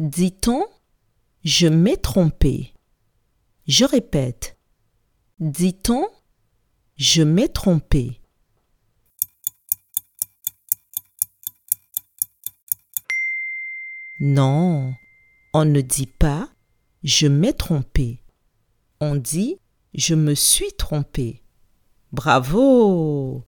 Dit-on Je m'ai trompé. Je répète. Dit-on Je m'ai trompé. Non, on ne dit pas je m'ai trompé. On dit je me suis trompé. Bravo